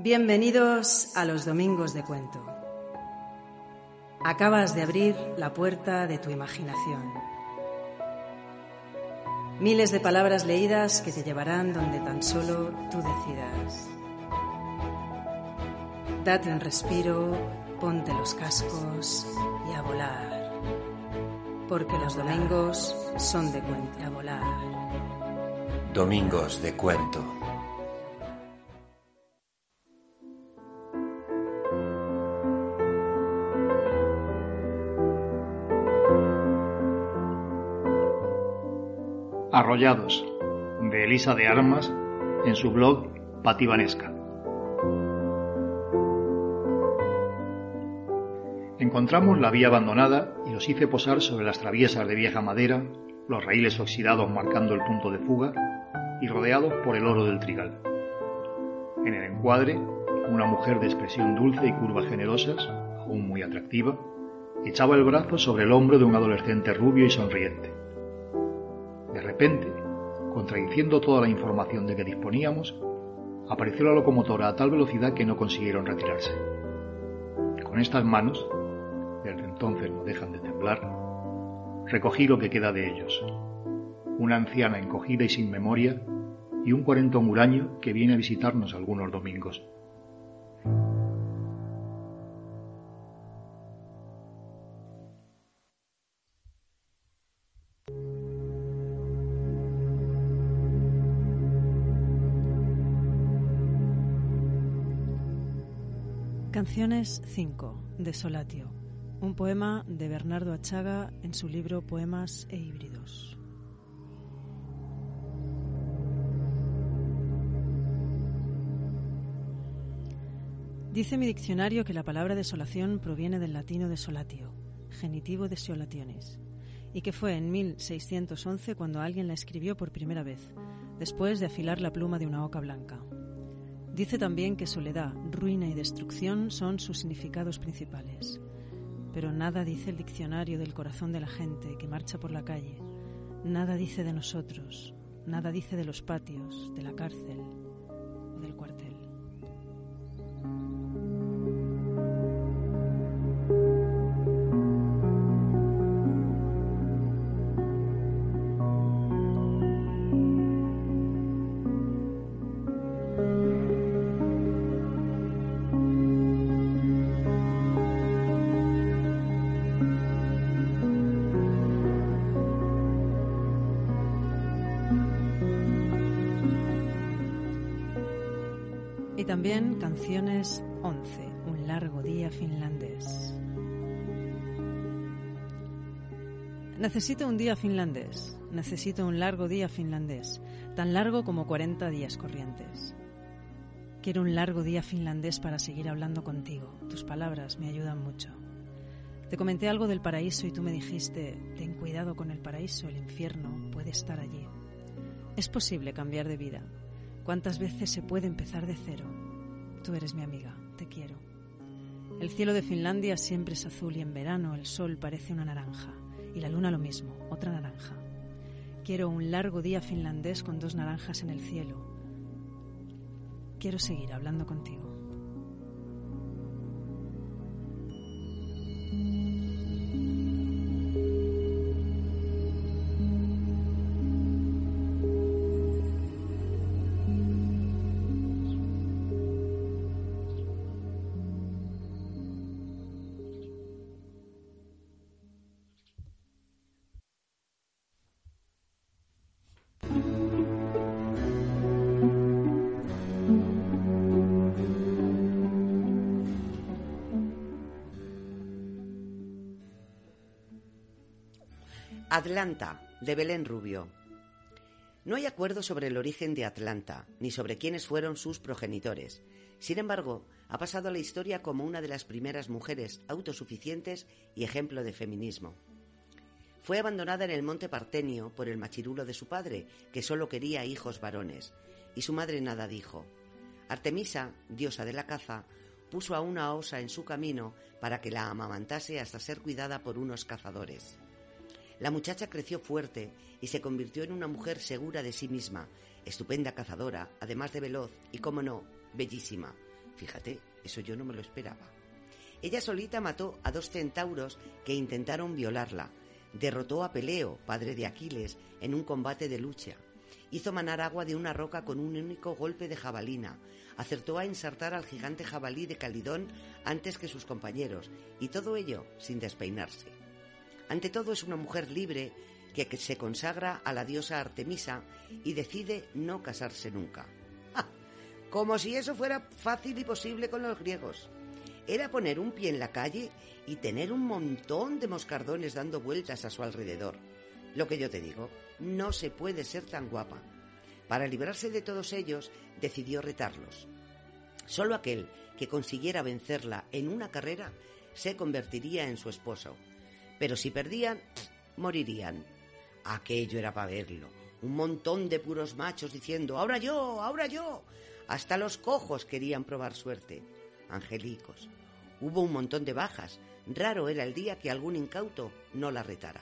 Bienvenidos a los Domingos de Cuento. Acabas de abrir la puerta de tu imaginación. Miles de palabras leídas que te llevarán donde tan solo tú decidas. Date un respiro, ponte los cascos y a volar. Porque los domingos son de cuento. A volar. Domingos de Cuento. Arrollados, de Elisa de Armas, en su blog Pativanesca. Encontramos la vía abandonada y los hice posar sobre las traviesas de vieja madera, los raíles oxidados marcando el punto de fuga y rodeados por el oro del trigal. En el encuadre, una mujer de expresión dulce y curvas generosas, aún muy atractiva, echaba el brazo sobre el hombro de un adolescente rubio y sonriente. De repente, contradiciendo toda la información de que disponíamos, apareció la locomotora a tal velocidad que no consiguieron retirarse. Con estas manos, desde entonces no dejan de temblar, recogí lo que queda de ellos. Una anciana encogida y sin memoria y un cuarentón huraño que viene a visitarnos algunos domingos. Canciones 5 de Solatio, un poema de Bernardo Achaga en su libro Poemas e Híbridos. Dice mi diccionario que la palabra desolación proviene del latino desolatio, genitivo de solationes, y que fue en 1611 cuando alguien la escribió por primera vez, después de afilar la pluma de una oca blanca. Dice también que soledad, ruina y destrucción son sus significados principales. Pero nada dice el diccionario del corazón de la gente que marcha por la calle. Nada dice de nosotros. Nada dice de los patios, de la cárcel o del cuartel. Y también canciones 11, un largo día finlandés. Necesito un día finlandés, necesito un largo día finlandés, tan largo como 40 días corrientes. Quiero un largo día finlandés para seguir hablando contigo. Tus palabras me ayudan mucho. Te comenté algo del paraíso y tú me dijiste, ten cuidado con el paraíso, el infierno puede estar allí. Es posible cambiar de vida, ¿Cuántas veces se puede empezar de cero? Tú eres mi amiga, te quiero. El cielo de Finlandia siempre es azul y en verano el sol parece una naranja y la luna lo mismo, otra naranja. Quiero un largo día finlandés con dos naranjas en el cielo. Quiero seguir hablando contigo. Atlanta, de Belén Rubio. No hay acuerdo sobre el origen de Atlanta, ni sobre quiénes fueron sus progenitores. Sin embargo, ha pasado a la historia como una de las primeras mujeres autosuficientes y ejemplo de feminismo. Fue abandonada en el monte Partenio por el machirulo de su padre, que solo quería hijos varones, y su madre nada dijo. Artemisa, diosa de la caza, puso a una osa en su camino para que la amamantase hasta ser cuidada por unos cazadores. La muchacha creció fuerte y se convirtió en una mujer segura de sí misma, estupenda cazadora, además de veloz y, como no, bellísima, Fíjate, eso yo no me lo esperaba. Ella solita mató a dos centauros que intentaron violarla. Derrotó a Peleo, padre de Aquiles, en un combate de lucha. Hizo manar agua de una roca con un único golpe de jabalina. Acertó a ensartar al gigante jabalí de Calidón antes que sus compañeros, y todo ello sin despeinarse. Ante todo es una mujer libre que se consagra a la diosa Artemisa y decide no casarse nunca. Como si eso fuera fácil y posible con los griegos. Era poner un pie en la calle y tener un montón de moscardones dando vueltas a su alrededor. Lo que yo te digo, no se puede ser tan guapa. Para librarse de todos ellos, decidió retarlos. Solo aquel que consiguiera vencerla en una carrera se convertiría en su esposo. Pero si perdían, morirían. Aquello era para verlo. Un montón de puros machos diciendo, ahora yo, ahora yo. Hasta los cojos querían probar suerte. Angelicos. Hubo un montón de bajas. Raro era el día que algún incauto no la retara.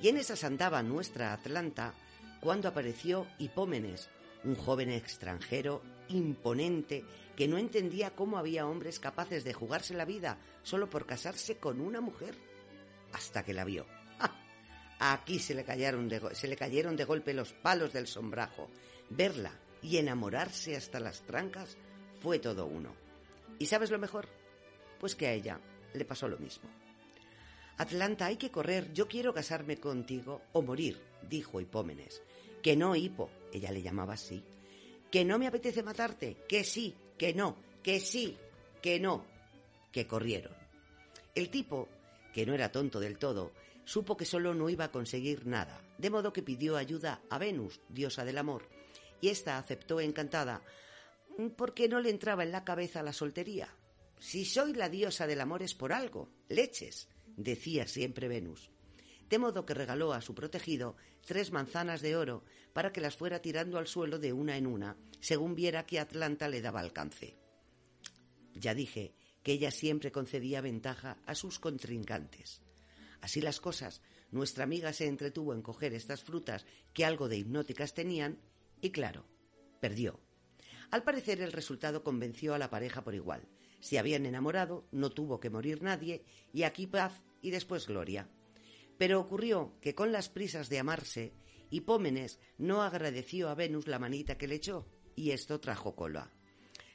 Y en esas andaba nuestra Atlanta cuando apareció Hipómenes, un joven extranjero imponente que no entendía cómo había hombres capaces de jugarse la vida solo por casarse con una mujer, hasta que la vio. Aquí se le, cayeron de, se le cayeron de golpe los palos del sombrajo. Verla y enamorarse hasta las trancas fue todo uno. ¿Y sabes lo mejor? Pues que a ella le pasó lo mismo. Atlanta, hay que correr, yo quiero casarme contigo o morir, dijo Hipómenes. Que no, Hipo, ella le llamaba así. Que no me apetece matarte, que sí, que no, que sí, que no, que corrieron. El tipo, que no era tonto del todo, supo que solo no iba a conseguir nada, de modo que pidió ayuda a Venus, diosa del amor, y ésta aceptó encantada, porque no le entraba en la cabeza la soltería. Si soy la diosa del amor es por algo, leches, decía siempre Venus. De modo que regaló a su protegido tres manzanas de oro para que las fuera tirando al suelo de una en una, según viera que Atlanta le daba alcance. Ya dije que ella siempre concedía ventaja a sus contrincantes. Así las cosas, nuestra amiga se entretuvo en coger estas frutas que algo de hipnóticas tenían y claro, perdió. Al parecer el resultado convenció a la pareja por igual. Se habían enamorado, no tuvo que morir nadie y aquí paz y después gloria. Pero ocurrió que con las prisas de amarse, Hipómenes no agradeció a Venus la manita que le echó y esto trajo cola.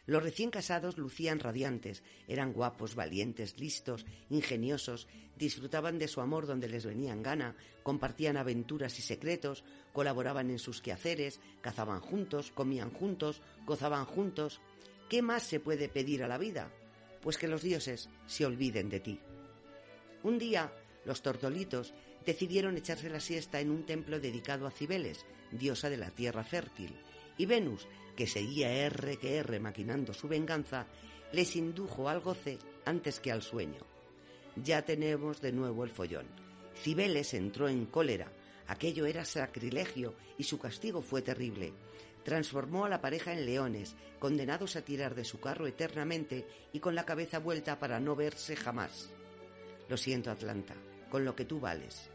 Los recién casados lucían radiantes, eran guapos, valientes, listos, ingeniosos, disfrutaban de su amor donde les venían gana, compartían aventuras y secretos, colaboraban en sus quehaceres, cazaban juntos, comían juntos, gozaban juntos. ¿Qué más se puede pedir a la vida? Pues que los dioses se olviden de ti. Un día, los tortolitos decidieron echarse la siesta en un templo dedicado a Cibeles, diosa de la tierra fértil, y Venus, que seguía R que R maquinando su venganza, les indujo al goce antes que al sueño. Ya tenemos de nuevo el follón. Cibeles entró en cólera. Aquello era sacrilegio y su castigo fue terrible. Transformó a la pareja en leones, condenados a tirar de su carro eternamente y con la cabeza vuelta para no verse jamás. Lo siento, Atlanta, con lo que tú vales.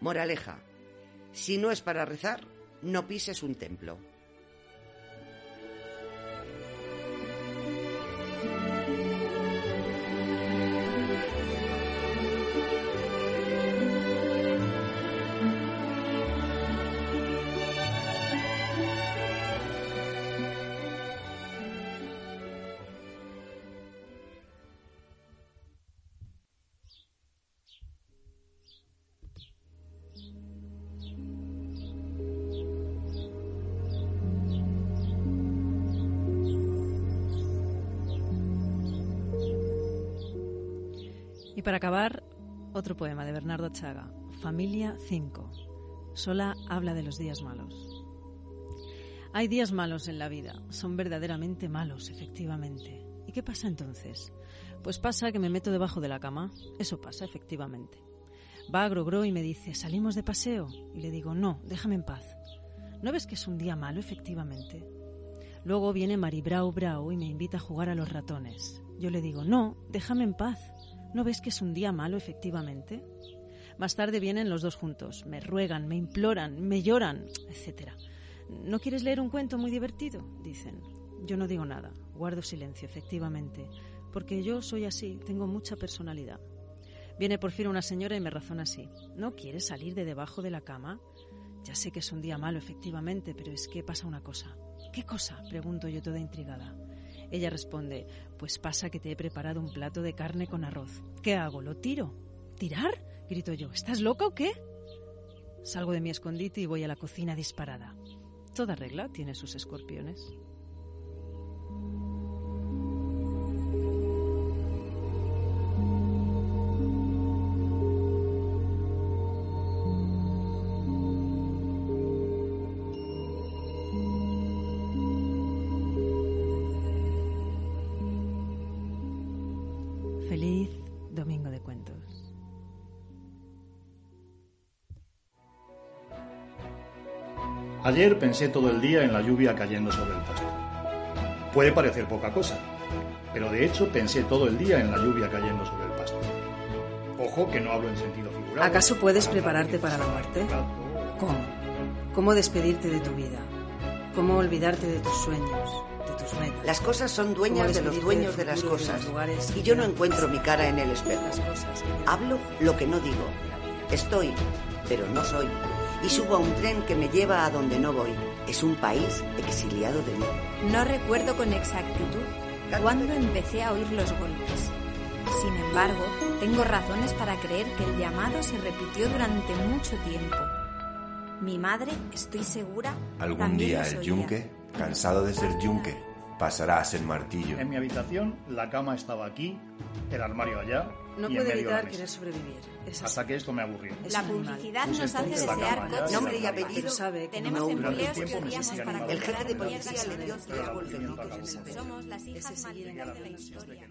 Moraleja, si no es para rezar, no pises un templo. Para acabar, otro poema de Bernardo Chaga, Familia 5. Sola habla de los días malos. Hay días malos en la vida, son verdaderamente malos, efectivamente. ¿Y qué pasa entonces? Pues pasa que me meto debajo de la cama, eso pasa, efectivamente. Va a Grogro y me dice, ¿salimos de paseo? Y le digo, no, déjame en paz. ¿No ves que es un día malo, efectivamente? Luego viene Mari Brau Brau y me invita a jugar a los ratones. Yo le digo, no, déjame en paz. ¿No ves que es un día malo, efectivamente? Más tarde vienen los dos juntos, me ruegan, me imploran, me lloran, etc. ¿No quieres leer un cuento muy divertido? Dicen. Yo no digo nada, guardo silencio, efectivamente, porque yo soy así, tengo mucha personalidad. Viene por fin una señora y me razona así. ¿No quieres salir de debajo de la cama? Ya sé que es un día malo, efectivamente, pero es que pasa una cosa. ¿Qué cosa? pregunto yo toda intrigada. Ella responde, pues pasa que te he preparado un plato de carne con arroz. ¿Qué hago? ¿Lo tiro? ¿Tirar? grito yo. ¿Estás loca o qué? Salgo de mi escondite y voy a la cocina disparada. Toda regla tiene sus escorpiones. Ayer pensé todo el día en la lluvia cayendo sobre el pasto. Puede parecer poca cosa, pero de hecho pensé todo el día en la lluvia cayendo sobre el pasto. Ojo que no hablo en sentido figurado. ¿Acaso puedes prepararte para la muerte? ¿Cómo? ¿Cómo despedirte de tu vida? ¿Cómo olvidarte de tus sueños, de tus metas? Las cosas son dueñas de los dueños de las cosas. Y yo no encuentro mi cara en el espejo. Hablo lo que no digo. Estoy, pero no soy. Y subo a un tren que me lleva a donde no voy. Es un país exiliado de mí. No recuerdo con exactitud cuándo empecé a oír los golpes. Sin embargo, tengo razones para creer que el llamado se repitió durante mucho tiempo. Mi madre, estoy segura, Algún día el yunque, cansado de ser yunque, pasará a ser martillo. En mi habitación, la cama estaba aquí, el armario allá No y en puede medio la evitar querer sobrevivir. Es. Hasta que esto me aburrió. Es La animal. publicidad nos hace desear cosas. Nombre y apellido. sabe que Tenemos empleos que odiamos para animando. El jefe de policía le dio tres el Somos las hijas malditas de la historia.